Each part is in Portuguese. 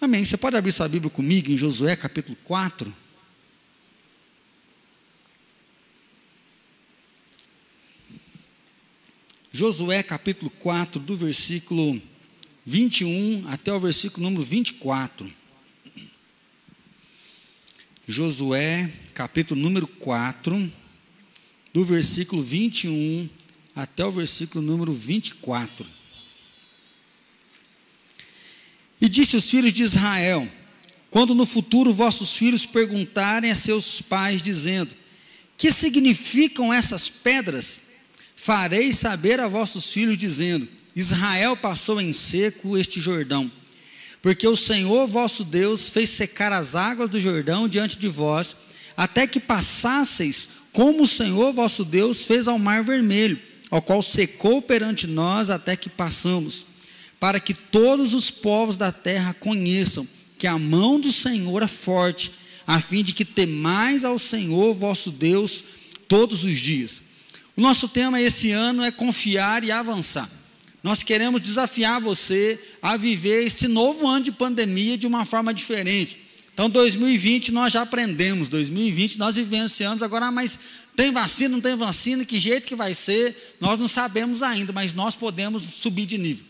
Amém. Você pode abrir sua Bíblia comigo em Josué capítulo 4. Josué capítulo 4, do versículo 21 até o versículo número 24. Josué capítulo número 4, do versículo 21 até o versículo número 24. E disse os filhos de Israel: Quando no futuro vossos filhos perguntarem a seus pais, dizendo: Que significam essas pedras? Farei saber a vossos filhos, dizendo: Israel passou em seco este Jordão, porque o Senhor vosso Deus fez secar as águas do Jordão diante de vós, até que passasseis, como o Senhor vosso Deus fez ao Mar Vermelho, ao qual secou perante nós até que passamos, para que todos os povos da terra conheçam que a mão do Senhor é forte, a fim de que temais ao Senhor vosso Deus todos os dias. O nosso tema esse ano é confiar e avançar. Nós queremos desafiar você a viver esse novo ano de pandemia de uma forma diferente. Então, 2020 nós já aprendemos, 2020 nós vivenciamos, agora, mas tem vacina, não tem vacina, que jeito que vai ser, nós não sabemos ainda, mas nós podemos subir de nível.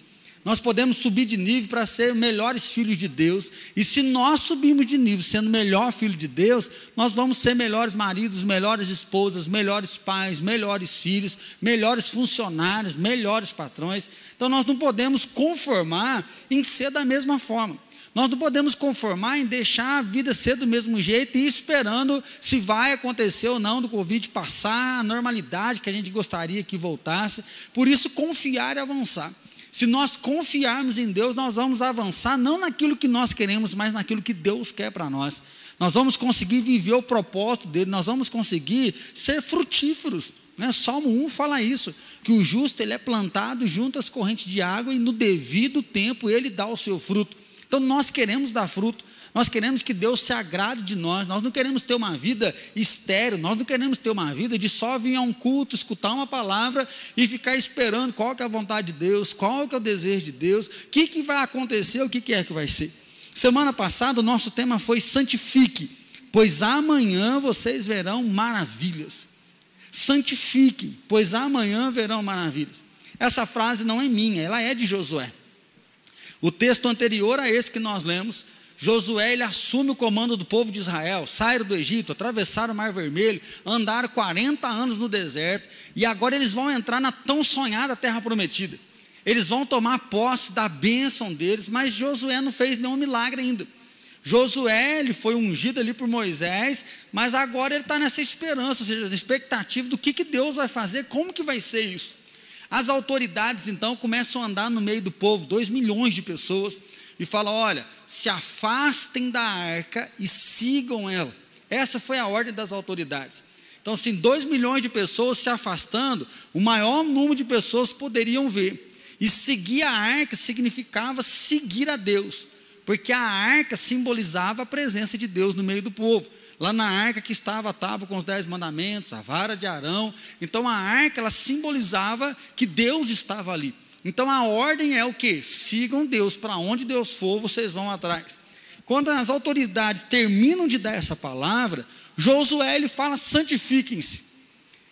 Nós podemos subir de nível para ser melhores filhos de Deus. E se nós subirmos de nível sendo melhor filho de Deus, nós vamos ser melhores maridos, melhores esposas, melhores pais, melhores filhos, melhores funcionários, melhores patrões. Então nós não podemos conformar em ser da mesma forma. Nós não podemos conformar em deixar a vida ser do mesmo jeito e esperando se vai acontecer ou não do Covid passar, a normalidade que a gente gostaria que voltasse. Por isso, confiar e avançar. Se nós confiarmos em Deus, nós vamos avançar não naquilo que nós queremos, mas naquilo que Deus quer para nós. Nós vamos conseguir viver o propósito dele, nós vamos conseguir ser frutíferos. Né? Salmo 1 fala isso, que o justo ele é plantado junto às correntes de água e no devido tempo ele dá o seu fruto. Então nós queremos dar fruto, nós queremos que Deus se agrade de nós, nós não queremos ter uma vida estéril, nós não queremos ter uma vida de só vir a um culto, escutar uma palavra e ficar esperando qual que é a vontade de Deus, qual que é o desejo de Deus, o que, que vai acontecer, o que, que é que vai ser. Semana passada o nosso tema foi santifique, pois amanhã vocês verão maravilhas. Santifique, pois amanhã verão maravilhas. Essa frase não é minha, ela é de Josué. O texto anterior a esse que nós lemos Josué ele assume o comando do povo de Israel, saíram do Egito, atravessaram o Mar Vermelho, andaram 40 anos no deserto, e agora eles vão entrar na tão sonhada terra prometida. Eles vão tomar posse da bênção deles, mas Josué não fez nenhum milagre ainda. Josué ele foi ungido ali por Moisés, mas agora ele está nessa esperança, ou seja, na expectativa do que, que Deus vai fazer, como que vai ser isso. As autoridades então começam a andar no meio do povo, dois milhões de pessoas, e falam: olha, se afastem da arca e sigam ela. Essa foi a ordem das autoridades. Então, se dois milhões de pessoas se afastando, o maior número de pessoas poderiam ver. E seguir a arca significava seguir a Deus, porque a arca simbolizava a presença de Deus no meio do povo. Lá na arca que estava a tábua com os dez mandamentos, a vara de Arão. Então a arca ela simbolizava que Deus estava ali. Então a ordem é o que? Sigam Deus, para onde Deus for, vocês vão atrás. Quando as autoridades terminam de dar essa palavra, Josué ele fala: santifiquem-se.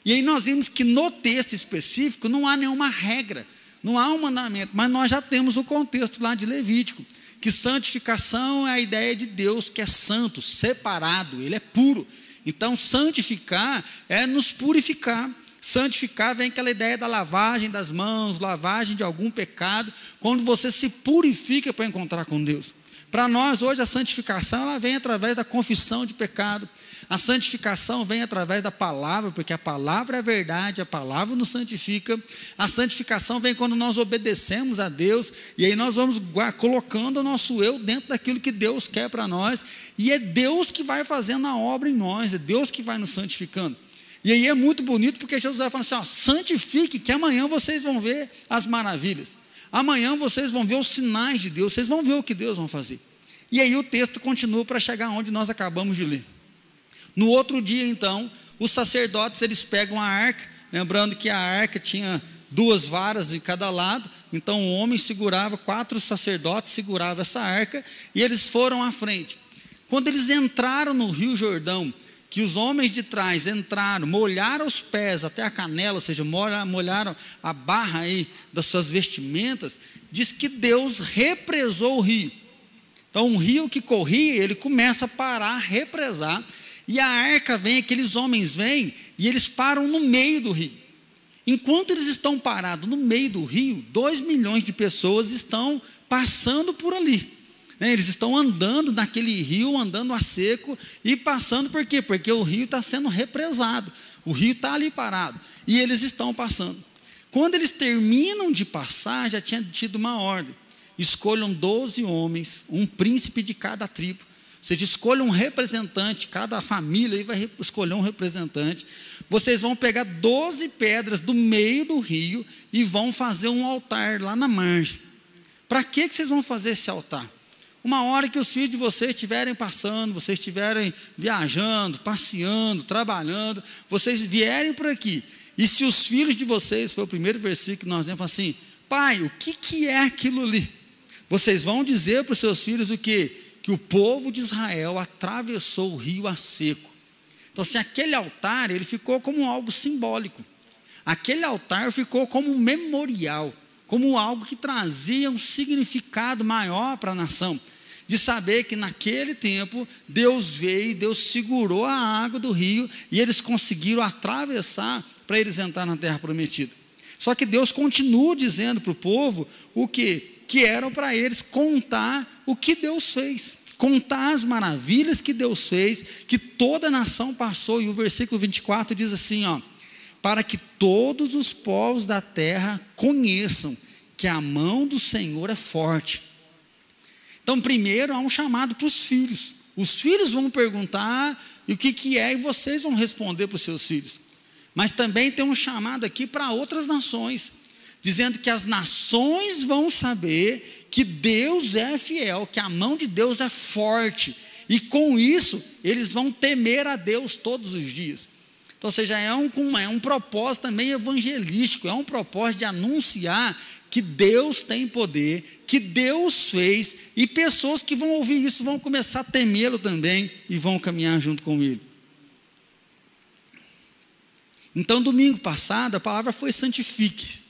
E aí nós vimos que no texto específico não há nenhuma regra, não há um mandamento, mas nós já temos o contexto lá de Levítico, que santificação é a ideia de Deus que é santo, separado, ele é puro. Então santificar é nos purificar. Santificar vem aquela ideia da lavagem das mãos, lavagem de algum pecado, quando você se purifica para encontrar com Deus. Para nós, hoje, a santificação ela vem através da confissão de pecado. A santificação vem através da palavra, porque a palavra é verdade, a palavra nos santifica. A santificação vem quando nós obedecemos a Deus, e aí nós vamos colocando o nosso eu dentro daquilo que Deus quer para nós, e é Deus que vai fazendo a obra em nós, é Deus que vai nos santificando. E aí é muito bonito porque Jesus vai falando assim: ó, santifique, que amanhã vocês vão ver as maravilhas. Amanhã vocês vão ver os sinais de Deus, vocês vão ver o que Deus vai fazer. E aí o texto continua para chegar onde nós acabamos de ler. No outro dia, então, os sacerdotes eles pegam a arca, lembrando que a arca tinha duas varas em cada lado. Então o homem segurava, quatro sacerdotes seguravam essa arca e eles foram à frente. Quando eles entraram no Rio Jordão, que os homens de trás entraram, molharam os pés até a canela, ou seja, molharam a barra aí das suas vestimentas, diz que Deus represou o rio. Então, um rio que corria, ele começa a parar, represar, e a arca vem, aqueles homens vêm, e eles param no meio do rio. Enquanto eles estão parados no meio do rio, dois milhões de pessoas estão passando por ali. Né? Eles estão andando naquele rio, andando a seco e passando por quê? Porque o rio está sendo represado. O rio está ali parado. E eles estão passando. Quando eles terminam de passar, já tinha tido uma ordem. Escolham 12 homens, um príncipe de cada tribo. Ou seja, escolham um representante, cada família aí vai escolher um representante. Vocês vão pegar 12 pedras do meio do rio e vão fazer um altar lá na margem. Para que, que vocês vão fazer esse altar? Uma hora que os filhos de vocês estiverem passando, vocês estiverem viajando, passeando, trabalhando, vocês vierem por aqui. E se os filhos de vocês, foi o primeiro versículo que nós lemos assim, pai, o que, que é aquilo ali? Vocês vão dizer para os seus filhos o que? Que o povo de Israel atravessou o rio a seco. Então, se aquele altar, ele ficou como algo simbólico. Aquele altar ficou como um memorial, como algo que trazia um significado maior para a nação de saber que naquele tempo Deus veio, Deus segurou a água do rio e eles conseguiram atravessar para eles entrar na terra prometida. Só que Deus continua dizendo para o povo o que? Que eram para eles contar o que Deus fez, contar as maravilhas que Deus fez, que toda a nação passou. E o versículo 24 diz assim: ó, para que todos os povos da terra conheçam que a mão do Senhor é forte então, primeiro há um chamado para os filhos. Os filhos vão perguntar o que, que é e vocês vão responder para os seus filhos. Mas também tem um chamado aqui para outras nações, dizendo que as nações vão saber que Deus é fiel, que a mão de Deus é forte, e com isso eles vão temer a Deus todos os dias. Então, ou seja, é um, é um propósito também evangelístico, é um propósito de anunciar que Deus tem poder, que Deus fez, e pessoas que vão ouvir isso vão começar a temê-lo também e vão caminhar junto com ele. Então, domingo passado, a palavra foi santifique.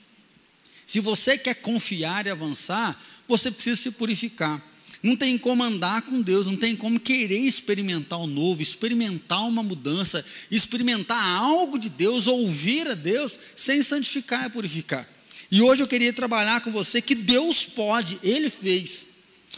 Se você quer confiar e avançar, você precisa se purificar. Não tem como andar com Deus, não tem como querer experimentar o novo, experimentar uma mudança, experimentar algo de Deus, ouvir a Deus, sem santificar e purificar. E hoje eu queria trabalhar com você que Deus pode, Ele fez.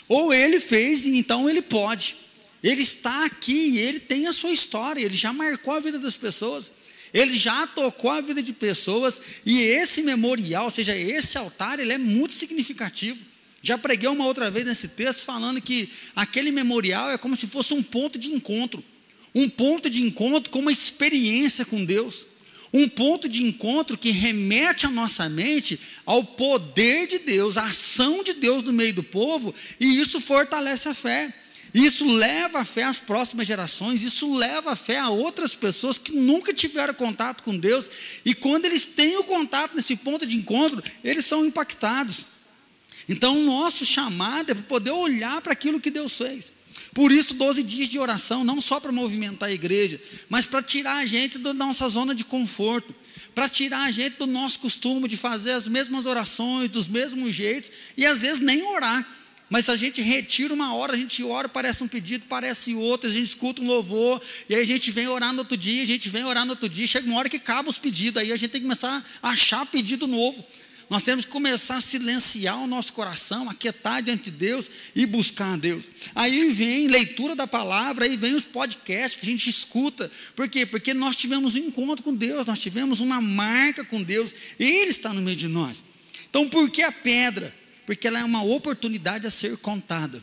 Ou Ele fez e então Ele pode. Ele está aqui e Ele tem a sua história, Ele já marcou a vida das pessoas. Ele já tocou a vida de pessoas e esse memorial, ou seja, esse altar, ele é muito significativo. Já preguei uma outra vez nesse texto falando que aquele memorial é como se fosse um ponto de encontro, um ponto de encontro com uma experiência com Deus um ponto de encontro que remete a nossa mente ao poder de Deus, à ação de Deus no meio do povo, e isso fortalece a fé. Isso leva a fé às próximas gerações, isso leva a fé a outras pessoas que nunca tiveram contato com Deus, e quando eles têm o contato nesse ponto de encontro, eles são impactados. Então, o nosso chamado é para poder olhar para aquilo que Deus fez. Por isso, 12 dias de oração, não só para movimentar a igreja, mas para tirar a gente da nossa zona de conforto, para tirar a gente do nosso costume de fazer as mesmas orações, dos mesmos jeitos, e às vezes nem orar. Mas a gente retira uma hora, a gente ora, parece um pedido, parece outro, a gente escuta um louvor, e aí a gente vem orar no outro dia, a gente vem orar no outro dia, chega uma hora que acaba os pedidos, aí a gente tem que começar a achar pedido novo. Nós temos que começar a silenciar o nosso coração, aquietar diante de Deus e buscar a Deus. Aí vem leitura da palavra, aí vem os podcasts que a gente escuta. Por quê? Porque nós tivemos um encontro com Deus, nós tivemos uma marca com Deus, Ele está no meio de nós. Então, por que a pedra? Porque ela é uma oportunidade a ser contada.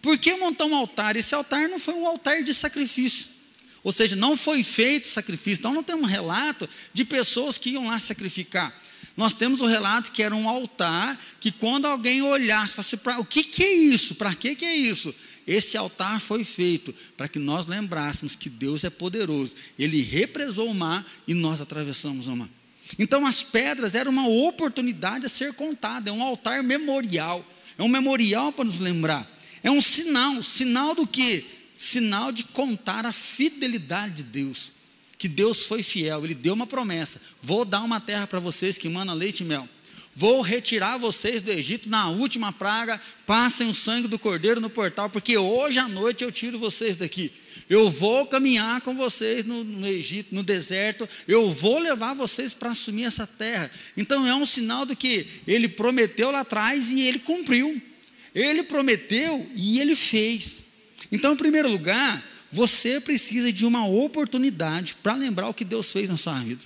Por que montar um altar? Esse altar não foi um altar de sacrifício. Ou seja, não foi feito sacrifício. Então não tem um relato de pessoas que iam lá sacrificar. Nós temos o relato que era um altar, que quando alguém olhasse, falasse, o que, que é isso? Para que, que é isso? Esse altar foi feito para que nós lembrássemos que Deus é poderoso. Ele represou o mar e nós atravessamos o mar. Então as pedras eram uma oportunidade a ser contada, é um altar memorial, é um memorial para nos lembrar, é um sinal, sinal do que? Sinal de contar a fidelidade de Deus, que Deus foi fiel, Ele deu uma promessa: vou dar uma terra para vocês que mana leite e mel. Vou retirar vocês do Egito na última praga, passem o sangue do cordeiro no portal, porque hoje à noite eu tiro vocês daqui. Eu vou caminhar com vocês no, no Egito, no deserto, eu vou levar vocês para assumir essa terra. Então é um sinal do que ele prometeu lá atrás e ele cumpriu. Ele prometeu e ele fez. Então, em primeiro lugar, você precisa de uma oportunidade para lembrar o que Deus fez na sua vida.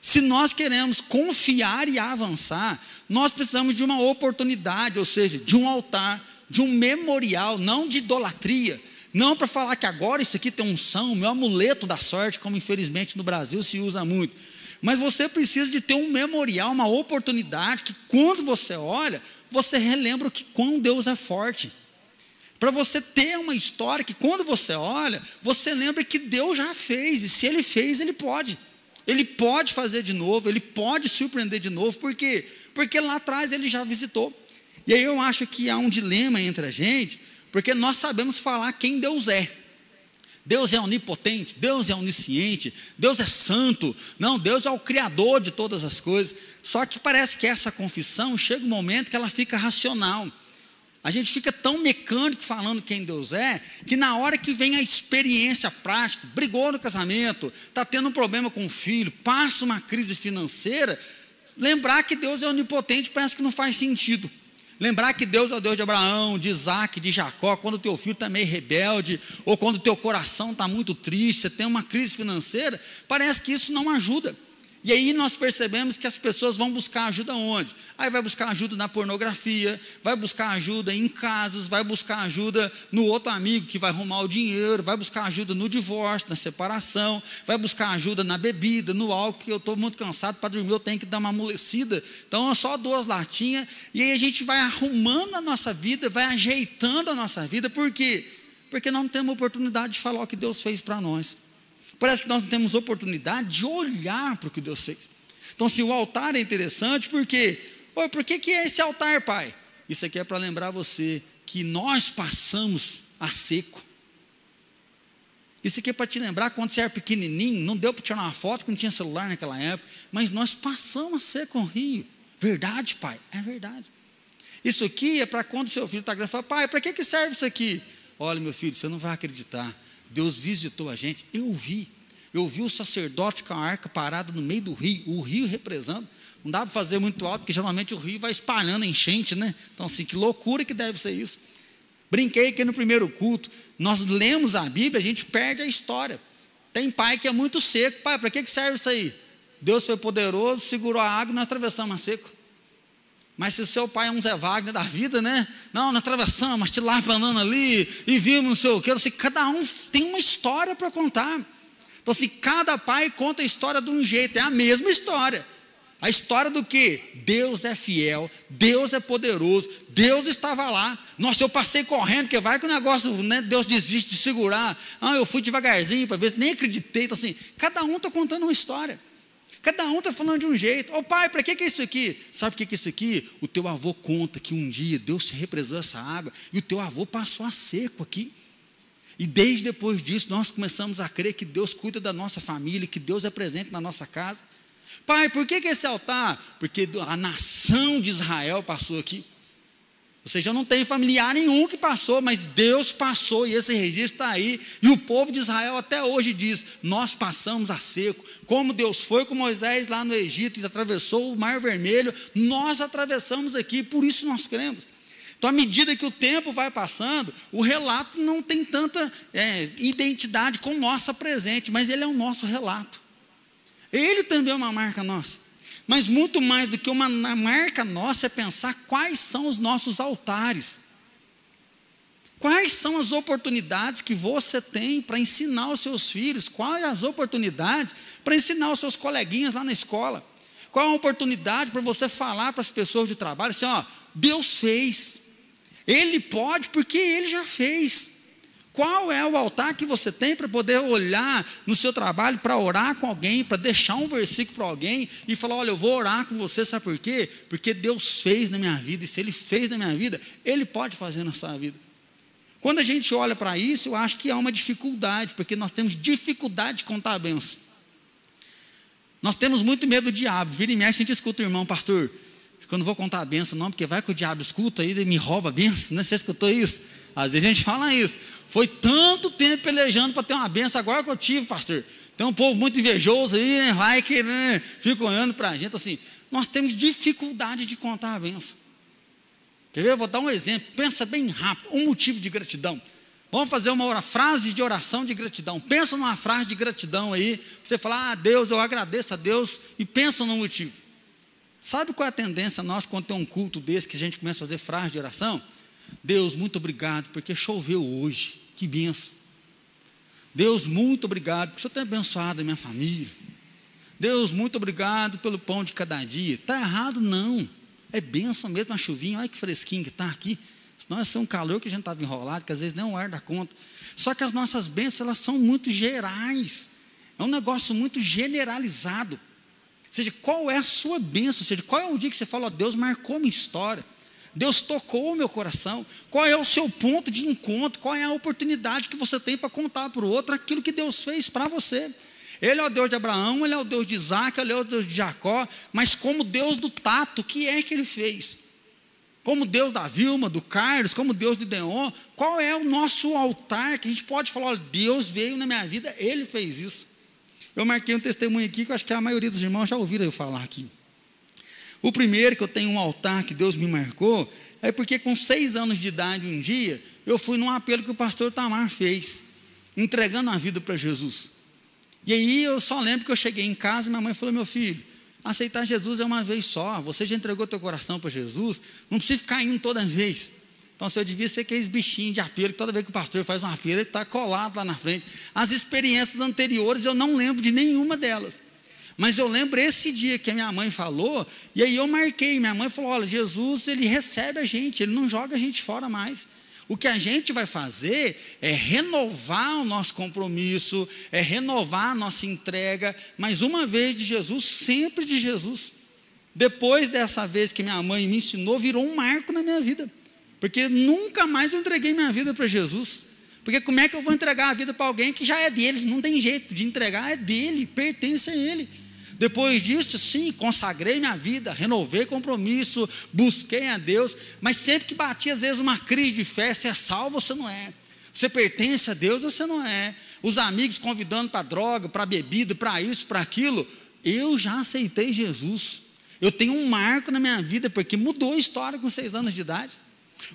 Se nós queremos confiar e avançar, nós precisamos de uma oportunidade, ou seja, de um altar, de um memorial, não de idolatria, não para falar que agora isso aqui tem um são, meu amuleto da sorte, como infelizmente no Brasil se usa muito. Mas você precisa de ter um memorial, uma oportunidade que quando você olha, você relembra que quão Deus é forte. Para você ter uma história que quando você olha, você lembra que Deus já fez, e se Ele fez, Ele pode. Ele pode fazer de novo, Ele pode surpreender de novo, por quê? Porque lá atrás Ele já visitou. E aí eu acho que há um dilema entre a gente, porque nós sabemos falar quem Deus é. Deus é onipotente, Deus é onisciente, Deus é santo, não, Deus é o criador de todas as coisas. Só que parece que essa confissão chega um momento que ela fica racional. A gente fica tão mecânico falando quem Deus é, que na hora que vem a experiência prática, brigou no casamento, está tendo um problema com o filho, passa uma crise financeira, lembrar que Deus é onipotente parece que não faz sentido. Lembrar que Deus é o Deus de Abraão, de Isaac, de Jacó, quando o teu filho está meio rebelde, ou quando o teu coração está muito triste, você tem uma crise financeira, parece que isso não ajuda. E aí nós percebemos que as pessoas vão buscar ajuda onde? Aí vai buscar ajuda na pornografia, vai buscar ajuda em casos, vai buscar ajuda no outro amigo que vai arrumar o dinheiro, vai buscar ajuda no divórcio, na separação, vai buscar ajuda na bebida, no álcool, porque eu estou muito cansado para dormir, eu tenho que dar uma amolecida. Então é só duas latinhas, e aí a gente vai arrumando a nossa vida, vai ajeitando a nossa vida, por quê? Porque não temos oportunidade de falar o que Deus fez para nós. Parece que nós não temos oportunidade de olhar para o que Deus fez. Então, se o altar é interessante, por quê? Oi, por que, que é esse altar, pai? Isso aqui é para lembrar você que nós passamos a seco. Isso aqui é para te lembrar quando você era pequenininho, não deu para tirar uma foto, porque não tinha celular naquela época, mas nós passamos a seco o rio. Verdade, pai? É verdade. Isso aqui é para quando seu filho está grande, fala, pai, para que, que serve isso aqui? Olha, meu filho, você não vai acreditar. Deus visitou a gente, eu vi. Eu vi os sacerdotes com a arca parada no meio do rio, o rio represando. Não dá para fazer muito alto, porque geralmente o rio vai espalhando enchente, né? Então, assim, que loucura que deve ser isso. Brinquei que no primeiro culto, nós lemos a Bíblia, a gente perde a história. Tem pai que é muito seco. Pai, para que serve isso aí? Deus foi poderoso, segurou a água e nós atravessamos a seco. Mas se o seu pai é um Zé Wagner da vida, né? Não, nós atravessamos, mas te lá andando ali, e vimos não sei o quê. Assim, cada um tem uma história para contar. Então, assim, cada pai conta a história de um jeito, é a mesma história. A história do que? Deus é fiel, Deus é poderoso, Deus estava lá. Nossa, eu passei correndo, porque vai que o negócio, né, Deus desiste de segurar. Ah, eu fui devagarzinho para ver, nem acreditei. Então, assim, cada um está contando uma história. Cada um está falando de um jeito. Ô oh, pai, para que, que é isso aqui? Sabe por que, que é isso aqui? O teu avô conta que um dia Deus se represou essa água e o teu avô passou a seco aqui. E desde depois disso, nós começamos a crer que Deus cuida da nossa família, que Deus é presente na nossa casa. Pai, por que, que esse altar? Porque a nação de Israel passou aqui. Ou seja, eu não tenho familiar nenhum que passou, mas Deus passou e esse registro está aí. E o povo de Israel até hoje diz: Nós passamos a seco. Como Deus foi com Moisés lá no Egito e atravessou o Mar Vermelho, nós atravessamos aqui, por isso nós cremos. Então, à medida que o tempo vai passando, o relato não tem tanta é, identidade com nossa presente, mas ele é o nosso relato. Ele também é uma marca nossa. Mas muito mais do que uma marca nossa é pensar quais são os nossos altares. Quais são as oportunidades que você tem para ensinar os seus filhos? Quais as oportunidades para ensinar os seus coleguinhas lá na escola? Qual a oportunidade para você falar para as pessoas de trabalho assim, ó, Deus fez. Ele pode porque ele já fez. Qual é o altar que você tem para poder olhar no seu trabalho, para orar com alguém, para deixar um versículo para alguém e falar: olha, eu vou orar com você, sabe por quê? Porque Deus fez na minha vida, e se Ele fez na minha vida, Ele pode fazer na sua vida. Quando a gente olha para isso, eu acho que há uma dificuldade, porque nós temos dificuldade de contar a benção. Nós temos muito medo do diabo. Vira e mexe, a gente escuta o irmão, pastor. Quando vou contar a benção, não, porque vai que o diabo escuta e me rouba a benção. Né? Você escutou isso? Às vezes a gente fala isso. Foi tanto tempo pelejando para ter uma benção, agora que eu tive, pastor. Tem um povo muito invejoso aí, né? vai que né? fica olhando para a gente assim. Nós temos dificuldade de contar a benção. Quer ver? Eu vou dar um exemplo. Pensa bem rápido. Um motivo de gratidão. Vamos fazer uma frase de oração de gratidão. Pensa numa frase de gratidão aí. Você fala, ah, Deus, eu agradeço a Deus. E pensa no motivo. Sabe qual é a tendência nossa quando tem um culto desse que a gente começa a fazer frase de oração? Deus, muito obrigado, porque choveu hoje. Que benção. Deus, muito obrigado, porque o Senhor tem abençoado a minha família. Deus, muito obrigado pelo pão de cada dia. Está errado, não. É benção mesmo a chuvinha. Olha que fresquinho que está aqui. Senão ia ser um calor que a gente estava enrolado, que às vezes nem o ar dá conta. Só que as nossas bênçãos, elas são muito gerais. É um negócio muito generalizado. Ou seja, qual é a sua bênção? Ou seja, qual é o dia que você fala, oh, Deus marcou minha história. Deus tocou o meu coração. Qual é o seu ponto de encontro? Qual é a oportunidade que você tem para contar para o outro aquilo que Deus fez para você? Ele é o Deus de Abraão, ele é o Deus de Isaac, ele é o Deus de Jacó, mas como Deus do tato, o que é que ele fez? Como Deus da Vilma, do Carlos, como Deus de Deon, qual é o nosso altar que a gente pode falar, olha, Deus veio na minha vida, ele fez isso. Eu marquei um testemunho aqui que eu acho que a maioria dos irmãos já ouviram eu falar aqui. O primeiro que eu tenho um altar que Deus me marcou é porque com seis anos de idade um dia eu fui num apelo que o pastor Tamar fez, entregando a vida para Jesus. E aí eu só lembro que eu cheguei em casa e minha mãe falou: meu filho, aceitar Jesus é uma vez só. Você já entregou teu coração para Jesus, não precisa ficar indo toda vez. Então, eu devia ser aqueles bichinhos de apelo, que toda vez que o pastor faz um apelo, ele está colado lá na frente. As experiências anteriores eu não lembro de nenhuma delas. Mas eu lembro esse dia que a minha mãe falou, e aí eu marquei. Minha mãe falou: olha, Jesus, ele recebe a gente, ele não joga a gente fora mais. O que a gente vai fazer é renovar o nosso compromisso, é renovar a nossa entrega, mas uma vez de Jesus, sempre de Jesus. Depois dessa vez que minha mãe me ensinou, virou um marco na minha vida, porque nunca mais eu entreguei minha vida para Jesus. Porque como é que eu vou entregar a vida para alguém que já é dele? Não tem jeito de entregar, é dele, pertence a ele. Depois disso, sim, consagrei minha vida, renovei compromisso, busquei a Deus, mas sempre que batia, às vezes, uma crise de fé, você é salvo você não é? Você pertence a Deus ou você não é? Os amigos convidando para droga, para bebida, para isso, para aquilo. Eu já aceitei Jesus. Eu tenho um marco na minha vida, porque mudou a história com seis anos de idade.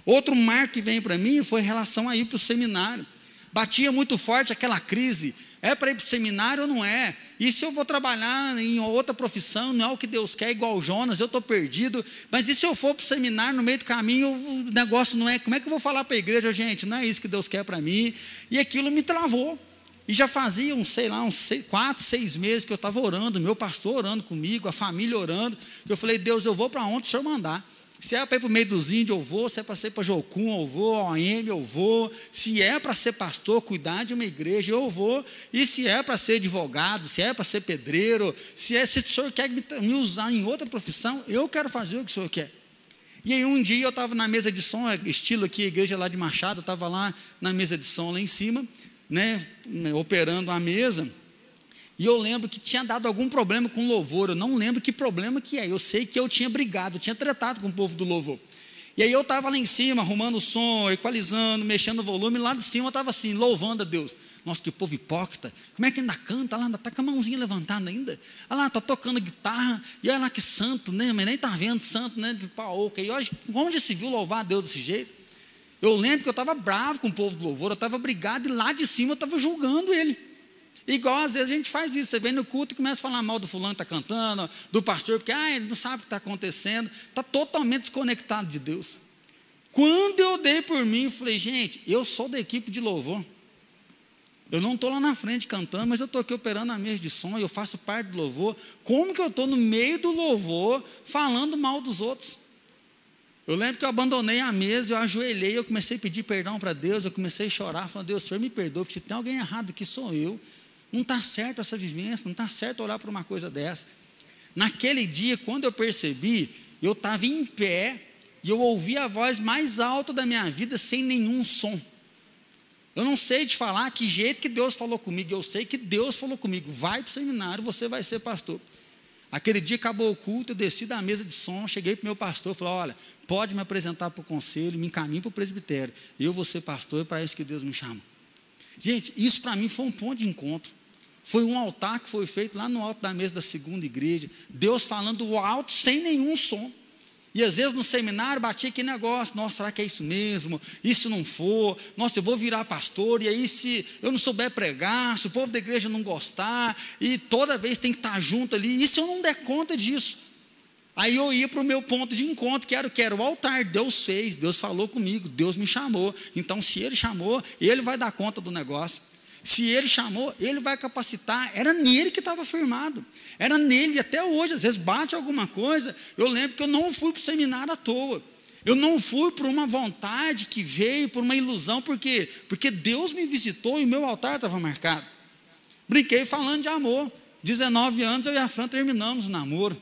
Outro marco que vem para mim foi em relação a ir para o seminário. Batia muito forte aquela crise é para ir para o seminário ou não é? E se eu vou trabalhar em outra profissão, não é o que Deus quer, igual Jonas, eu estou perdido. Mas e se eu for para o seminário no meio do caminho, o negócio não é. Como é que eu vou falar para a igreja, gente? Não é isso que Deus quer para mim. E aquilo me travou. E já fazia, uns, sei lá, uns seis, quatro, seis meses que eu estava orando, meu pastor orando comigo, a família orando. Eu falei, Deus, eu vou para onde o Senhor mandar. Se é para ir para o meio dos índios, eu vou. Se é para ser para Jocum, eu vou. OM, eu vou. Se é para ser pastor, cuidar de uma igreja, eu vou. E se é para ser advogado, se é para ser pedreiro, se, é, se o senhor quer me usar em outra profissão, eu quero fazer o que o senhor quer. E aí um dia eu estava na mesa de som, é estilo aqui, igreja lá de Machado, eu estava lá na mesa de som lá em cima, né, operando a mesa. E eu lembro que tinha dado algum problema com louvor, eu não lembro que problema que é. Eu sei que eu tinha brigado, tinha tratado com o povo do louvor. E aí eu estava lá em cima, arrumando o som, equalizando, mexendo o volume, lá de cima eu estava assim, louvando a Deus. Nossa, que povo hipócrita. Como é que ainda canta lá, ainda está com a mãozinha levantada ainda? Olha lá, está tocando guitarra, e olha lá que santo, né? Mas nem está vendo santo, né? De paoca. E hoje, onde se viu louvar a Deus desse jeito? Eu lembro que eu estava bravo com o povo do louvor, eu estava brigado, e lá de cima eu estava julgando ele. Igual às vezes a gente faz isso, você vem no culto e começa a falar mal do fulano que está cantando, do pastor, porque ah, ele não sabe o que está acontecendo, está totalmente desconectado de Deus. Quando eu dei por mim, falei, gente, eu sou da equipe de louvor. Eu não estou lá na frente cantando, mas eu estou aqui operando a mesa de som, eu faço parte do louvor. Como que eu estou no meio do louvor falando mal dos outros? Eu lembro que eu abandonei a mesa, eu ajoelhei, eu comecei a pedir perdão para Deus, eu comecei a chorar, falando, Deus, Senhor me perdoe, porque se tem alguém errado aqui sou eu. Não está certo essa vivência, não está certo olhar para uma coisa dessa. Naquele dia, quando eu percebi, eu estava em pé e eu ouvi a voz mais alta da minha vida sem nenhum som. Eu não sei te falar que jeito que Deus falou comigo, eu sei que Deus falou comigo, vai para o seminário, você vai ser pastor. Aquele dia acabou o culto, eu desci da mesa de som, cheguei para o meu pastor, falei, olha, pode me apresentar para o conselho, me encaminhe para o presbitério. Eu vou ser pastor, é para isso que Deus me chama. Gente, isso para mim foi um ponto de encontro. Foi um altar que foi feito lá no alto da mesa da segunda igreja. Deus falando alto sem nenhum som. E às vezes no seminário batia aquele negócio, nossa, será que é isso mesmo? Se não for, nossa, eu vou virar pastor, e aí se eu não souber pregar, se o povo da igreja não gostar, e toda vez tem que estar junto ali, e se eu não der conta disso? Aí eu ia para o meu ponto de encontro, que era que? Era o altar. Deus fez, Deus falou comigo, Deus me chamou. Então, se Ele chamou, Ele vai dar conta do negócio. Se ele chamou, ele vai capacitar. Era nele que estava firmado. Era nele, até hoje, às vezes bate alguma coisa. Eu lembro que eu não fui para o seminário à toa. Eu não fui por uma vontade que veio, por uma ilusão, por quê? Porque Deus me visitou e o meu altar estava marcado. Brinquei falando de amor. 19 anos eu e a Fran terminamos o namoro.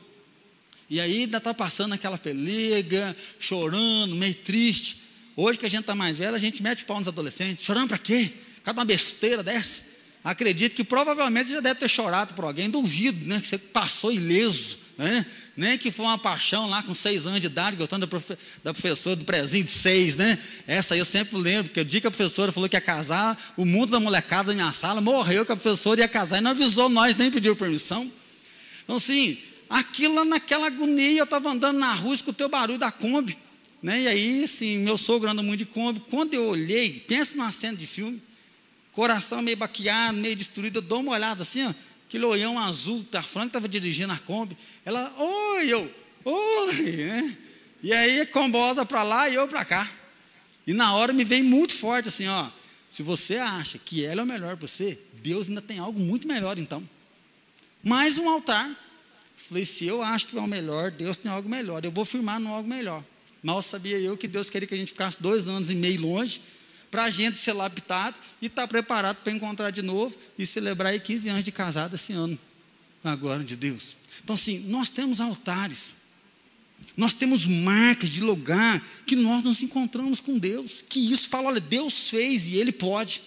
E aí ainda está passando aquela pelega, chorando, meio triste. Hoje que a gente está mais velho, a gente mete pau nos adolescentes. Chorando para quê? Cada uma besteira dessa. Acredito que provavelmente você já deve ter chorado por alguém, duvido, né? Que você passou ileso, né? Nem que foi uma paixão lá com seis anos de idade, gostando da, profe da professora do prezinho de seis, né? Essa aí eu sempre lembro, porque o dia que a professora falou que ia casar, o mundo da molecada da minha sala morreu que a professora ia casar e não avisou nós, nem pediu permissão. Então, assim, aquilo lá naquela agonia, eu estava andando na rua, escutei o barulho da Kombi, né? E aí, assim, meu sogro anda muito de Kombi. Quando eu olhei, pensa numa cena de filme, coração meio baqueado, meio destruído, eu dou uma olhada assim, ó, aquele olhão azul, a Franca estava dirigindo a Kombi, ela, oi, eu, oi, né? E aí, combosa para lá e eu para cá. E na hora me vem muito forte assim, ó, se você acha que ela é o melhor para você, Deus ainda tem algo muito melhor então. Mais um altar. Falei, se eu acho que é o melhor, Deus tem algo melhor, eu vou firmar no algo melhor. Mal sabia eu que Deus queria que a gente ficasse dois anos e meio longe, para a gente ser lapidado e estar tá preparado para encontrar de novo e celebrar aí 15 anos de casado esse ano, na glória de Deus. Então, assim, nós temos altares, nós temos marcas de lugar que nós nos encontramos com Deus, que isso fala, olha, Deus fez e Ele pode.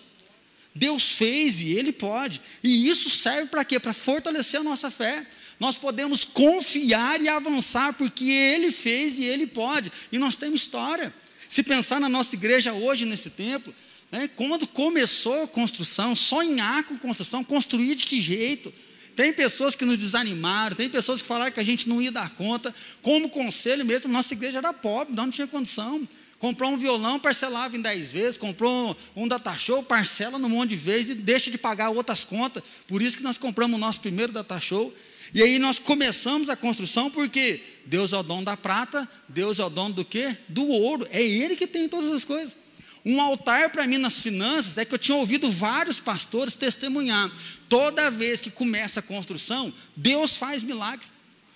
Deus fez e Ele pode. E isso serve para quê? Para fortalecer a nossa fé. Nós podemos confiar e avançar porque Ele fez e Ele pode. E nós temos história. Se pensar na nossa igreja hoje, nesse tempo, né, quando começou a construção, sonhar com construção, construir de que jeito? Tem pessoas que nos desanimaram, tem pessoas que falaram que a gente não ia dar conta. Como conselho mesmo, nossa igreja era pobre, não tinha condição. Comprou um violão, parcelava em 10 vezes, comprou um data show, parcela num monte de vezes e deixa de pagar outras contas. Por isso que nós compramos o nosso primeiro data show. E aí nós começamos a construção porque Deus é o dono da prata, Deus é o dono do quê? Do ouro. É Ele que tem todas as coisas. Um altar para mim nas finanças é que eu tinha ouvido vários pastores testemunhar. Toda vez que começa a construção, Deus faz milagre.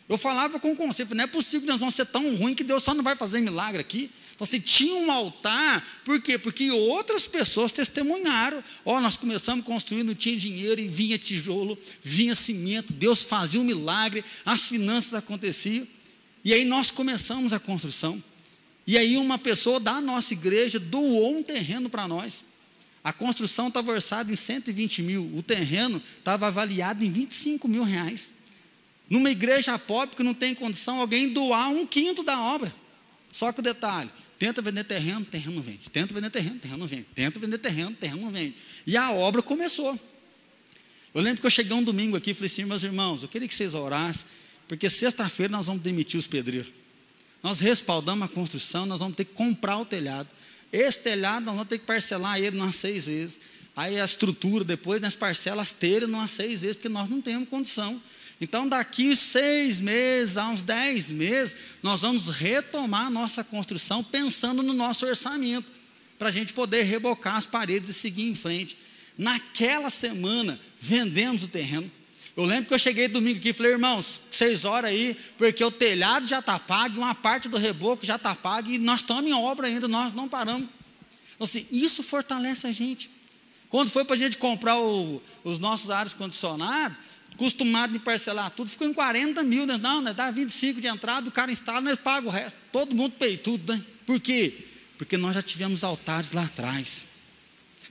Eu falava com o conselho, não é possível que nós vamos ser tão ruim que Deus só não vai fazer milagre aqui. Se tinha um altar, por quê? Porque outras pessoas testemunharam. Ó, oh, nós começamos construindo, tinha dinheiro, e vinha tijolo, vinha cimento, Deus fazia um milagre, as finanças aconteciam. E aí nós começamos a construção. E aí uma pessoa da nossa igreja doou um terreno para nós. A construção estava orçada em 120 mil, o terreno estava avaliado em 25 mil reais. Numa igreja pobre que não tem condição, alguém doar um quinto da obra. Só que o detalhe, Tenta vender terreno, terreno não vende. Tenta vender terreno, terreno não vende. Tenta vender terreno, terreno não vende. E a obra começou. Eu lembro que eu cheguei um domingo aqui e falei assim, meus irmãos, eu queria que vocês orassem, porque sexta-feira nós vamos demitir os pedreiros. Nós respaldamos a construção, nós vamos ter que comprar o telhado. Esse telhado nós vamos ter que parcelar ele umas seis vezes. Aí a estrutura, depois nas parcelas terem umas seis vezes, porque nós não temos condição. Então, daqui seis meses, a uns dez meses, nós vamos retomar a nossa construção pensando no nosso orçamento, para a gente poder rebocar as paredes e seguir em frente. Naquela semana, vendemos o terreno. Eu lembro que eu cheguei domingo aqui e falei, irmãos, seis horas aí, porque o telhado já está pago, uma parte do reboco já está pago, e nós estamos em obra ainda, nós não paramos. Então, assim, isso fortalece a gente. Quando foi para a gente comprar o, os nossos ares condicionados, acostumado em parcelar tudo, ficou em 40 mil, né? não, né? dá 25 de entrada, o cara instala, nós paga o resto. Todo mundo tudo, né? Por quê? Porque nós já tivemos altares lá atrás.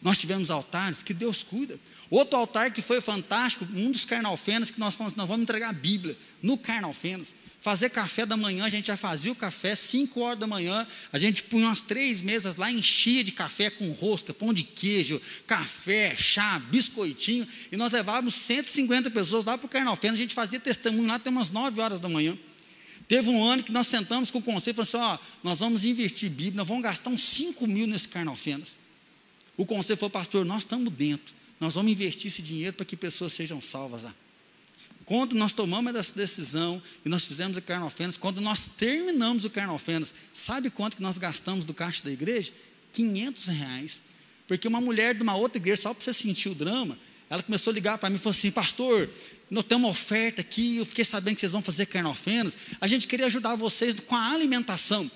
Nós tivemos altares que Deus cuida. Outro altar que foi fantástico, um dos carnalfenas, que nós falamos, nós vamos entregar a Bíblia no carnalfenas. Fazer café da manhã, a gente já fazia o café 5 horas da manhã, a gente punha umas três mesas lá, enchia de café com rosca, pão de queijo, café, chá, biscoitinho, e nós levávamos 150 pessoas lá para o carnalfenas, a gente fazia testemunho lá até umas 9 horas da manhã. Teve um ano que nós sentamos com o conselho e falamos assim: ó, nós vamos investir Bíblia, nós vamos gastar uns 5 mil nesse carnalfenas. O conselho falou, pastor, nós estamos dentro. Nós vamos investir esse dinheiro para que pessoas sejam salvas lá. Quando nós tomamos essa decisão e nós fizemos o Carnal quando nós terminamos o Carnal sabe quanto que nós gastamos do caixa da igreja? 500 reais. Porque uma mulher de uma outra igreja, só para você sentir o drama, ela começou a ligar para mim e falou assim: Pastor, nós temos uma oferta aqui, eu fiquei sabendo que vocês vão fazer Carnal a gente queria ajudar vocês com a alimentação.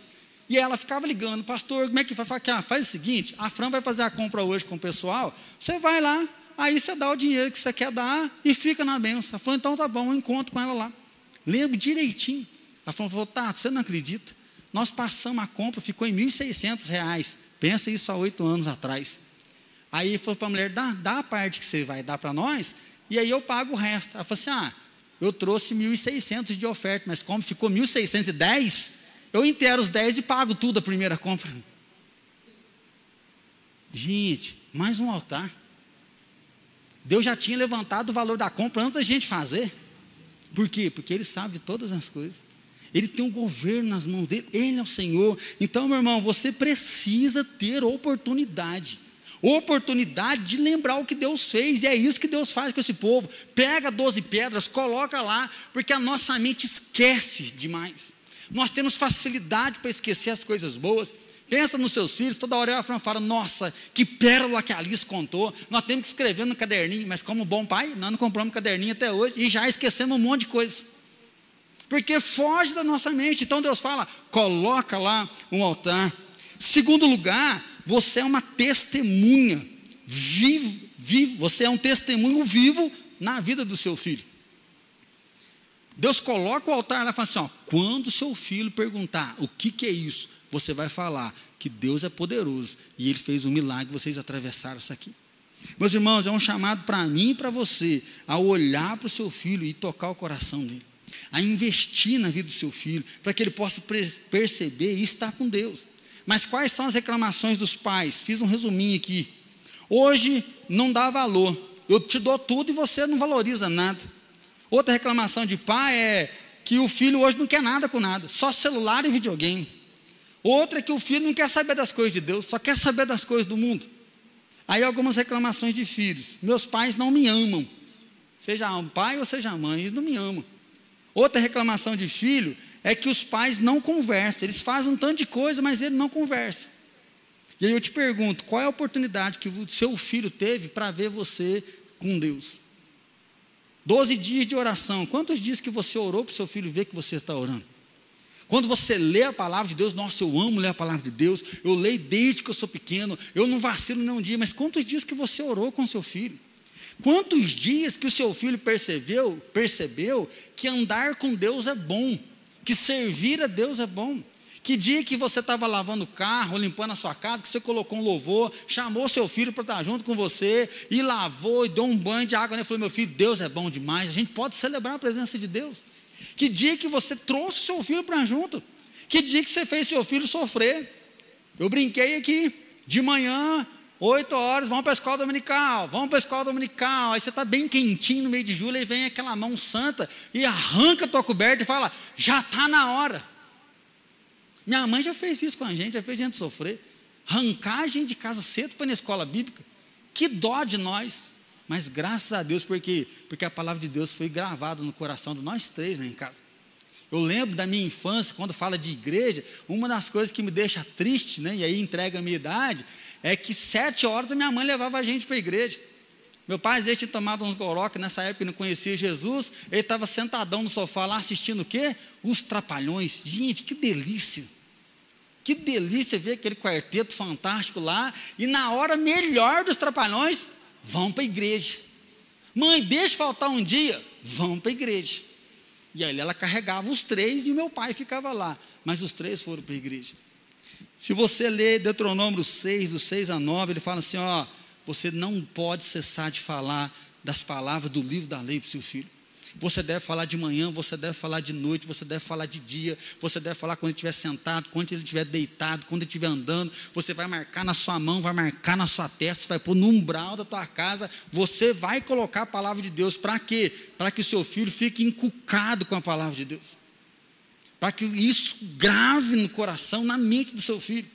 E ela ficava ligando, pastor, como é que vai? Ah, faz o seguinte, a Fran vai fazer a compra hoje com o pessoal, você vai lá, aí você dá o dinheiro que você quer dar e fica na benção. Ela falou, então tá bom, eu encontro com ela lá. Lembro direitinho. Ela falou, tá, você não acredita? Nós passamos a compra, ficou em R$ 1.600. Pensa isso há oito anos atrás. Aí falou para a mulher, dá, dá a parte que você vai dar para nós, e aí eu pago o resto. Ela falou assim, ah, eu trouxe 1.600 de oferta, mas como ficou 1.610, eu inteiro os 10 e pago tudo a primeira compra. Gente, mais um altar. Deus já tinha levantado o valor da compra antes da gente fazer. Por quê? Porque Ele sabe de todas as coisas. Ele tem um governo nas mãos dele, Ele é o Senhor. Então, meu irmão, você precisa ter oportunidade. Oportunidade de lembrar o que Deus fez, e é isso que Deus faz com esse povo. Pega 12 pedras, coloca lá, porque a nossa mente esquece demais. Nós temos facilidade para esquecer as coisas boas. Pensa nos seus filhos, toda hora a Fran fala, nossa, que pérola que a Alice contou. Nós temos que escrever no caderninho, mas como bom pai, nós não compramos caderninho até hoje e já esquecemos um monte de coisa. Porque foge da nossa mente. Então Deus fala, coloca lá um altar. Segundo lugar, você é uma testemunha vivo, vivo, você é um testemunho vivo na vida do seu filho. Deus coloca o altar lá e fala assim: ó, quando seu filho perguntar o que, que é isso, você vai falar que Deus é poderoso e Ele fez um milagre, vocês atravessaram isso aqui. Meus irmãos, é um chamado para mim e para você a olhar para o seu filho e tocar o coração dele, a investir na vida do seu filho, para que ele possa perceber e estar com Deus. Mas quais são as reclamações dos pais? Fiz um resuminho aqui. Hoje não dá valor, eu te dou tudo e você não valoriza nada. Outra reclamação de pai é que o filho hoje não quer nada com nada, só celular e videogame. Outra é que o filho não quer saber das coisas de Deus, só quer saber das coisas do mundo. Aí algumas reclamações de filhos. Meus pais não me amam. Seja um pai ou seja mãe, eles não me amam. Outra reclamação de filho é que os pais não conversam. Eles fazem um tanto de coisa, mas ele não conversa. E aí eu te pergunto, qual é a oportunidade que o seu filho teve para ver você com Deus? Doze dias de oração. Quantos dias que você orou para o seu filho ver que você está orando? Quando você lê a palavra de Deus, nossa, eu amo ler a palavra de Deus, eu leio desde que eu sou pequeno, eu não vacilo nenhum dia, mas quantos dias que você orou com seu filho? Quantos dias que o seu filho percebeu, percebeu que andar com Deus é bom, que servir a Deus é bom? Que dia que você estava lavando o carro, limpando a sua casa, que você colocou um louvor, chamou seu filho para estar junto com você, e lavou, e deu um banho de água, né? Falou, meu filho, Deus é bom demais, a gente pode celebrar a presença de Deus. Que dia que você trouxe seu filho para junto? Que dia que você fez seu filho sofrer? Eu brinquei aqui, de manhã, oito horas, vamos para a escola dominical, vamos para a escola dominical. Aí você está bem quentinho no meio de julho, aí vem aquela mão santa e arranca a tua coberta e fala: já está na hora. Minha mãe já fez isso com a gente, já fez a gente sofrer. Arrancar a gente de casa cedo para ir na escola bíblica. Que dó de nós. Mas graças a Deus, porque, porque a palavra de Deus foi gravada no coração de nós três lá em casa. Eu lembro da minha infância, quando fala de igreja, uma das coisas que me deixa triste, né, e aí entrega a minha idade, é que sete horas a minha mãe levava a gente para a igreja. Meu pai, às vezes, tinha tomado uns goró, nessa época não conhecia Jesus. Ele estava sentadão no sofá lá assistindo o quê? Os Trapalhões. Gente, que delícia. Que delícia ver aquele quarteto fantástico lá. E na hora melhor dos Trapalhões, vão para a igreja. Mãe, deixa faltar um dia, vão para a igreja. E aí ela carregava os três e meu pai ficava lá. Mas os três foram para a igreja. Se você ler Deuteronômio 6, do 6 a 9, ele fala assim: ó você não pode cessar de falar das palavras do livro da lei para o seu filho. Você deve falar de manhã, você deve falar de noite, você deve falar de dia, você deve falar quando ele estiver sentado, quando ele estiver deitado, quando ele estiver andando. Você vai marcar na sua mão, vai marcar na sua testa, vai pôr no umbral da tua casa. Você vai colocar a palavra de Deus. Para quê? Para que o seu filho fique encucado com a palavra de Deus. Para que isso grave no coração, na mente do seu filho.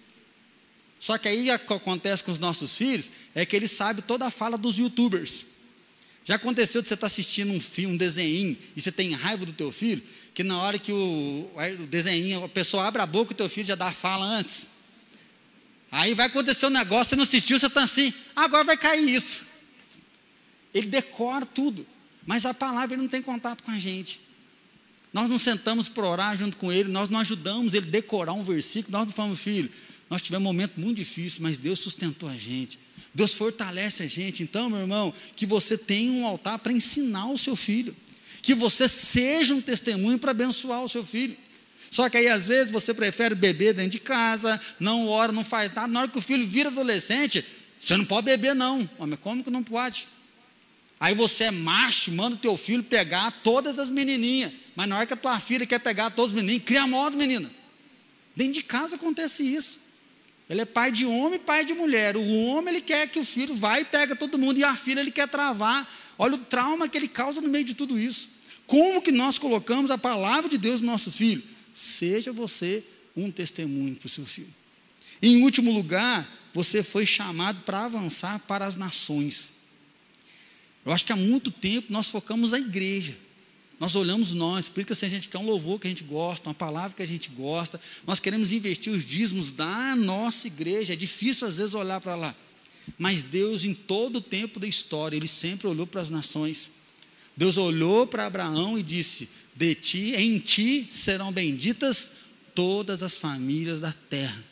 Só que aí acontece com os nossos filhos é que eles sabem toda a fala dos youtubers. Já aconteceu de você estar tá assistindo um filme, um desenho, e você tem raiva do teu filho, que na hora que o, o desenho, a pessoa abre a boca, o teu filho já dá a fala antes. Aí vai acontecer um negócio, você não assistiu, você está assim, agora vai cair isso. Ele decora tudo, mas a palavra ele não tem contato com a gente. Nós não sentamos para orar junto com ele, nós não ajudamos ele decorar um versículo, nós não falamos, filho, nós tivemos um momento muito difícil, mas Deus sustentou a gente. Deus fortalece a gente. Então, meu irmão, que você tenha um altar para ensinar o seu filho. Que você seja um testemunho para abençoar o seu filho. Só que aí, às vezes, você prefere beber dentro de casa, não ora, não faz nada. Na hora que o filho vira adolescente, você não pode beber, não. Como que não pode? Aí você é macho, manda o teu filho pegar todas as menininhas. Mas na hora que a tua filha quer pegar todos os meninos, cria modo, menina. Dentro de casa acontece isso. Ele é pai de homem e pai de mulher. O homem ele quer que o filho vá e pega todo mundo, e a filha ele quer travar. Olha o trauma que ele causa no meio de tudo isso. Como que nós colocamos a palavra de Deus no nosso filho? Seja você um testemunho para o seu filho. Em último lugar, você foi chamado para avançar para as nações. Eu acho que há muito tempo nós focamos a igreja. Nós olhamos nós, por isso que assim, a gente quer um louvor que a gente gosta, uma palavra que a gente gosta, nós queremos investir os dízimos da nossa igreja, é difícil às vezes olhar para lá, mas Deus em todo o tempo da história, Ele sempre olhou para as nações, Deus olhou para Abraão e disse, de ti, em ti serão benditas todas as famílias da terra,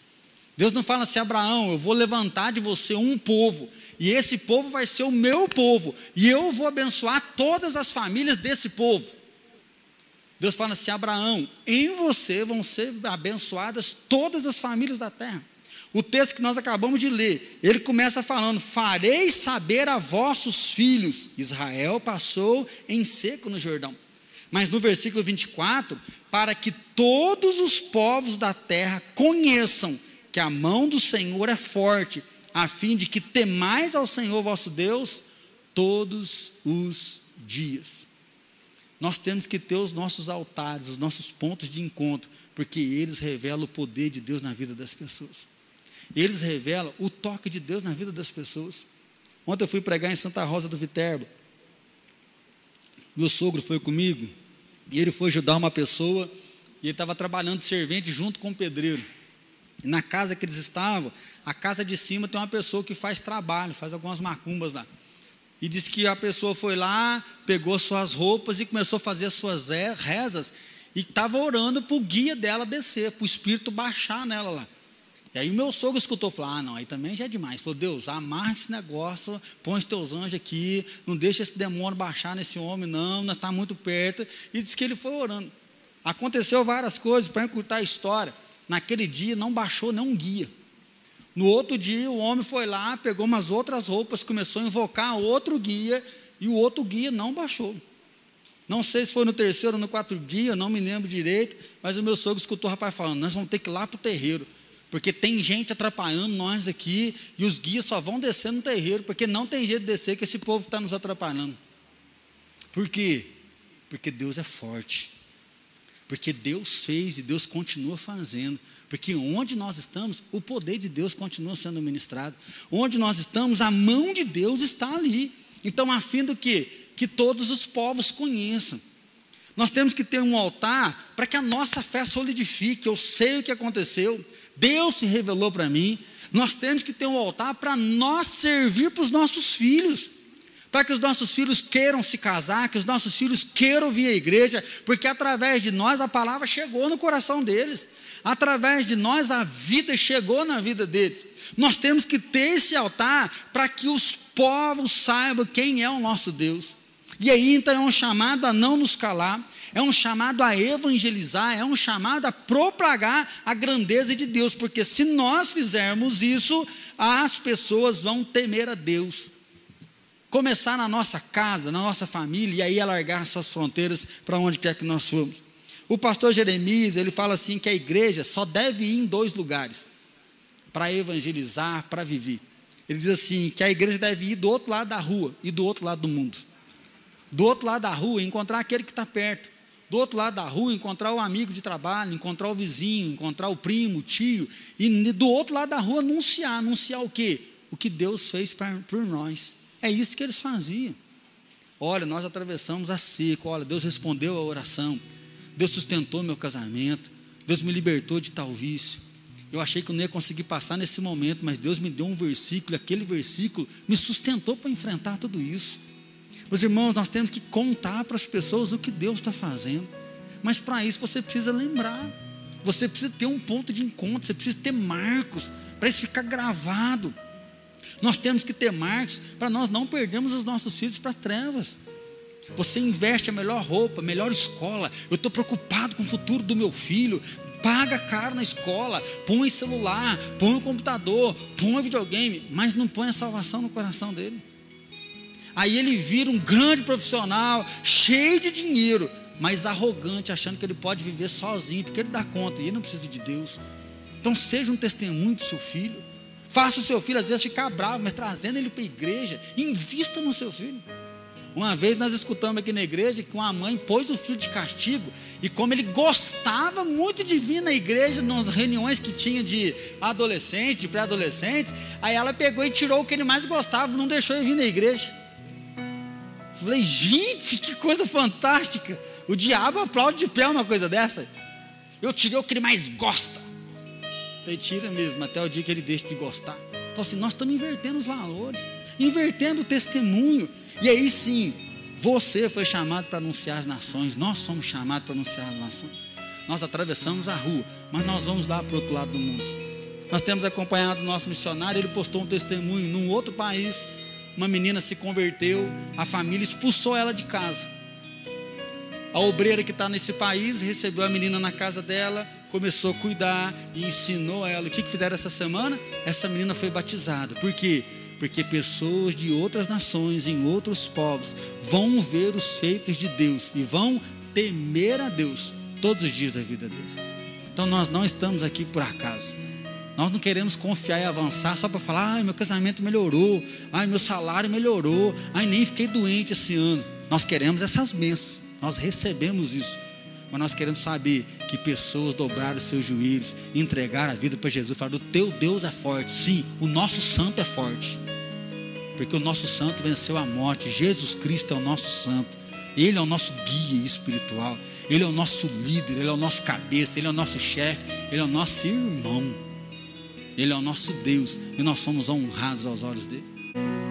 Deus não fala assim, Abraão, eu vou levantar de você um povo, e esse povo vai ser o meu povo, e eu vou abençoar todas as famílias desse povo. Deus fala assim, Abraão, em você vão ser abençoadas todas as famílias da terra. O texto que nós acabamos de ler, ele começa falando: Farei saber a vossos filhos. Israel passou em seco no Jordão. Mas no versículo 24, para que todos os povos da terra conheçam que a mão do Senhor é forte, a fim de que temais ao Senhor vosso Deus todos os dias. Nós temos que ter os nossos altares, os nossos pontos de encontro, porque eles revelam o poder de Deus na vida das pessoas. Eles revelam o toque de Deus na vida das pessoas. Ontem eu fui pregar em Santa Rosa do Viterbo. Meu sogro foi comigo e ele foi ajudar uma pessoa e ele estava trabalhando de servente junto com o pedreiro. Na casa que eles estavam, a casa de cima tem uma pessoa que faz trabalho, faz algumas macumbas lá. E disse que a pessoa foi lá, pegou suas roupas e começou a fazer as suas rezas e estava orando para o guia dela descer, para o espírito baixar nela lá. E aí o meu sogro escutou, falou, ah não, aí também já é demais. Falou, Deus, amarra esse negócio, põe os teus anjos aqui, não deixa esse demônio baixar nesse homem não, não está muito perto. E disse que ele foi orando. Aconteceu várias coisas, para encurtar a história. Naquele dia não baixou nenhum guia. No outro dia, o homem foi lá, pegou umas outras roupas, começou a invocar outro guia, e o outro guia não baixou. Não sei se foi no terceiro ou no quarto dia, não me lembro direito, mas o meu sogro escutou o rapaz falando: Nós vamos ter que ir lá para o terreiro, porque tem gente atrapalhando nós aqui, e os guias só vão descer no terreiro, porque não tem jeito de descer, que esse povo está nos atrapalhando. Por quê? Porque Deus é forte. Porque Deus fez e Deus continua fazendo. Porque onde nós estamos, o poder de Deus continua sendo ministrado. Onde nós estamos, a mão de Deus está ali. Então, a fim do que? Que todos os povos conheçam. Nós temos que ter um altar para que a nossa fé solidifique. Eu sei o que aconteceu. Deus se revelou para mim. Nós temos que ter um altar para nós servir para os nossos filhos para que os nossos filhos queiram se casar, que os nossos filhos queiram vir à igreja, porque através de nós a palavra chegou no coração deles, através de nós a vida chegou na vida deles. Nós temos que ter esse altar para que os povos saibam quem é o nosso Deus. E aí então é um chamado a não nos calar, é um chamado a evangelizar, é um chamado a propagar a grandeza de Deus, porque se nós fizermos isso, as pessoas vão temer a Deus começar na nossa casa, na nossa família, e aí alargar suas fronteiras para onde quer que nós formos. O pastor Jeremias, ele fala assim que a igreja só deve ir em dois lugares, para evangelizar, para viver. Ele diz assim, que a igreja deve ir do outro lado da rua e do outro lado do mundo. Do outro lado da rua, encontrar aquele que está perto. Do outro lado da rua, encontrar o amigo de trabalho, encontrar o vizinho, encontrar o primo, o tio. E do outro lado da rua, anunciar. Anunciar o quê? O que Deus fez por nós. É isso que eles faziam. Olha, nós atravessamos a seca. Olha, Deus respondeu a oração. Deus sustentou meu casamento. Deus me libertou de tal vício. Eu achei que eu não ia conseguir passar nesse momento, mas Deus me deu um versículo, e aquele versículo me sustentou para enfrentar tudo isso. Meus irmãos, nós temos que contar para as pessoas o que Deus está fazendo. Mas para isso você precisa lembrar. Você precisa ter um ponto de encontro, você precisa ter marcos, para isso ficar gravado. Nós temos que ter marcos para nós não perdermos os nossos filhos para trevas. Você investe a melhor roupa, a melhor escola. Eu estou preocupado com o futuro do meu filho. Paga caro na escola, põe celular, põe computador, põe videogame, mas não põe a salvação no coração dele. Aí ele vira um grande profissional, cheio de dinheiro, mas arrogante, achando que ele pode viver sozinho, porque ele dá conta e ele não precisa de Deus. Então seja um testemunho para o seu filho. Faça o seu filho às vezes ficar bravo, mas trazendo ele para a igreja. Invista no seu filho. Uma vez nós escutamos aqui na igreja que uma mãe pôs o filho de castigo, e como ele gostava muito de vir na igreja, nas reuniões que tinha de adolescentes, de pré-adolescentes, aí ela pegou e tirou o que ele mais gostava, não deixou ele vir na igreja. Falei, gente, que coisa fantástica! O diabo aplaude de pé uma coisa dessa. Eu tirei o que ele mais gosta. Falei, tira mesmo, até o dia que ele deixe de gostar. Então, assim, nós estamos invertendo os valores, invertendo o testemunho. E aí sim, você foi chamado para anunciar as nações, nós somos chamados para anunciar as nações. Nós atravessamos a rua, mas nós vamos lá para o outro lado do mundo. Nós temos acompanhado o nosso missionário, ele postou um testemunho num outro país. Uma menina se converteu, a família expulsou ela de casa. A obreira que está nesse país recebeu a menina na casa dela, começou a cuidar e ensinou ela. O que, que fizeram essa semana? Essa menina foi batizada. Por quê? Porque pessoas de outras nações, em outros povos, vão ver os feitos de Deus e vão temer a Deus todos os dias da vida deles. Então nós não estamos aqui por acaso. Nós não queremos confiar e avançar só para falar, ai, meu casamento melhorou, ai, meu salário melhorou, ai, nem fiquei doente esse ano. Nós queremos essas bênçãos, nós recebemos isso mas nós queremos saber que pessoas dobraram seus joelhos, entregaram a vida para Jesus, falaram: o teu Deus é forte. Sim, o nosso santo é forte. Porque o nosso santo venceu a morte. Jesus Cristo é o nosso santo. Ele é o nosso guia espiritual. Ele é o nosso líder, ele é o nosso cabeça, ele é o nosso chefe, ele é o nosso irmão. Ele é o nosso Deus e nós somos honrados aos olhos dele.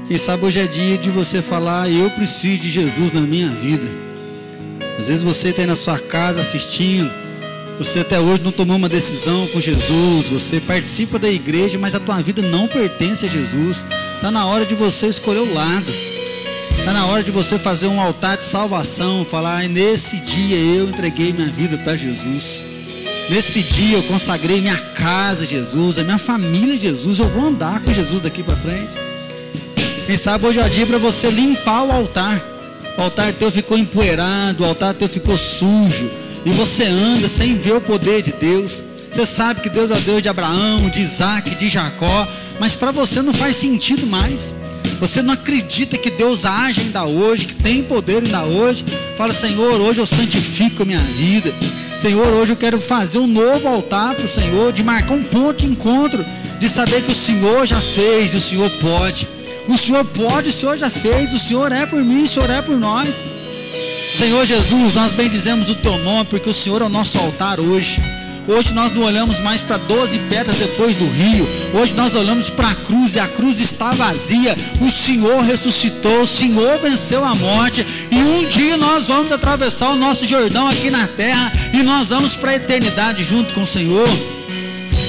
Quem sabe hoje é dia de você falar: eu preciso de Jesus na minha vida. Às vezes você está aí na sua casa assistindo, você até hoje não tomou uma decisão com Jesus, você participa da igreja, mas a tua vida não pertence a Jesus. Está na hora de você escolher o lado. Está na hora de você fazer um altar de salvação, falar, nesse dia eu entreguei minha vida para Jesus. Nesse dia eu consagrei minha casa Jesus, a minha família Jesus, eu vou andar com Jesus daqui para frente. Quem sabe hoje é o dia para você limpar o altar o altar teu ficou empoeirado, o altar teu ficou sujo, e você anda sem ver o poder de Deus. Você sabe que Deus é o Deus de Abraão, de Isaac, de Jacó, mas para você não faz sentido mais. Você não acredita que Deus age ainda hoje, que tem poder ainda hoje. Fala, Senhor, hoje eu santifico a minha vida. Senhor, hoje eu quero fazer um novo altar para o Senhor, de marcar um ponto de encontro, de saber que o Senhor já fez e o Senhor pode. O Senhor pode, o Senhor já fez, o Senhor é por mim, o Senhor é por nós. Senhor Jesus, nós bendizemos o teu nome, porque o Senhor é o nosso altar hoje. Hoje nós não olhamos mais para 12 pedras depois do rio. Hoje nós olhamos para a cruz e a cruz está vazia. O Senhor ressuscitou, o Senhor venceu a morte. E um dia nós vamos atravessar o nosso Jordão aqui na terra e nós vamos para a eternidade junto com o Senhor.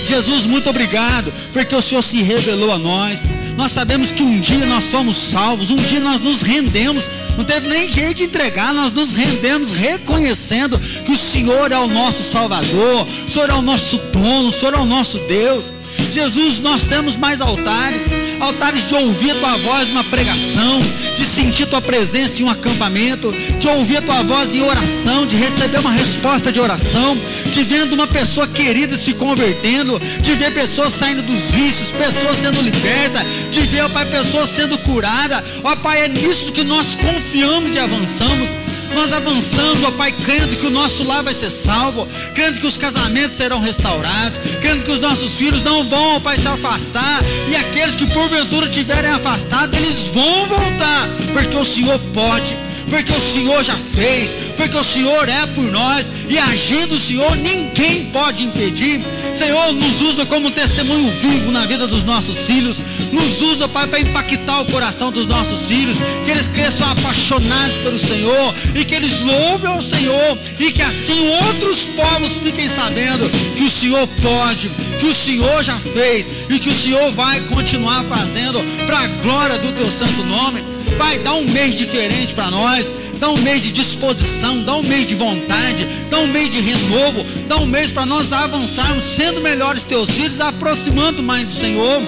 Jesus, muito obrigado, porque o Senhor se revelou a nós. Nós sabemos que um dia nós somos salvos, um dia nós nos rendemos. Não teve nem jeito de entregar, nós nos rendemos reconhecendo que o Senhor é o nosso Salvador, o Senhor é o nosso dono, o Senhor é o nosso Deus. Jesus, nós temos mais altares, altares de ouvir a tua voz numa pregação, de sentir tua presença em um acampamento, de ouvir a tua voz em oração, de receber uma resposta de oração, de vendo uma pessoa querida se convertendo, de ver pessoas saindo dos vícios, pessoas sendo libertas, de ver, ó Pai, pessoas sendo curadas. Ó Pai, é nisso que nós confiamos e avançamos nós avançando, ó Pai, crendo que o nosso lar vai ser salvo, crendo que os casamentos serão restaurados, crendo que os nossos filhos não vão, ó Pai, se afastar, e aqueles que porventura tiverem afastado, eles vão voltar, porque o Senhor pode, porque o Senhor já fez, porque o Senhor é por nós, e agindo o Senhor, ninguém pode impedir. Senhor, nos usa como testemunho vivo na vida dos nossos filhos, nos usa, Pai, para impactar o coração dos nossos filhos, que eles cresçam apaixonados pelo Senhor, e que eles louvem ao Senhor, e que assim outros povos fiquem sabendo que o Senhor pode, que o Senhor já fez, e que o Senhor vai continuar fazendo, para a glória do teu santo nome. Vai dar um mês diferente para nós. Dá um mês de disposição, dá um mês de vontade, dá um mês de renovo, dá um mês para nós avançarmos, sendo melhores teus filhos, aproximando mais do Senhor.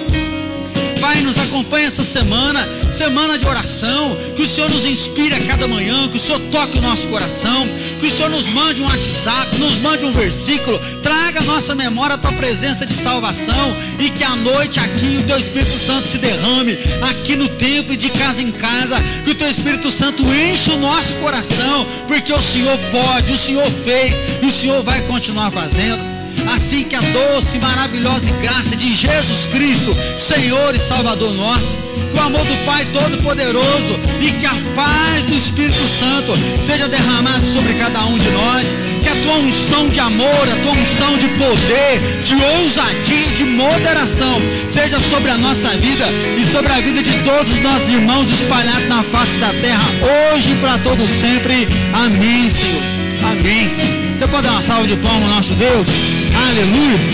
Pai, nos acompanha essa semana, semana de oração, que o Senhor nos inspire a cada manhã, que o Senhor toque o nosso coração, que o Senhor nos mande um WhatsApp, nos mande um versículo, traga à nossa memória a tua presença de salvação. E que à noite aqui o teu Espírito Santo se derrame, aqui no templo e de casa em casa, que o teu Espírito Santo enche o nosso coração, porque o Senhor pode, o Senhor fez e o Senhor vai continuar fazendo assim que a doce, maravilhosa graça de Jesus Cristo, Senhor e Salvador nosso, que o amor do Pai Todo-Poderoso e que a paz do Espírito Santo seja derramado sobre cada um de nós, que a tua unção de amor, a tua unção de poder, de ousadia, de moderação, seja sobre a nossa vida e sobre a vida de todos os nossos irmãos espalhados na face da terra, hoje e para todos sempre. Amém, Senhor. Amém. Você pode dar uma salva de palmas ao nosso Deus? Aleluia.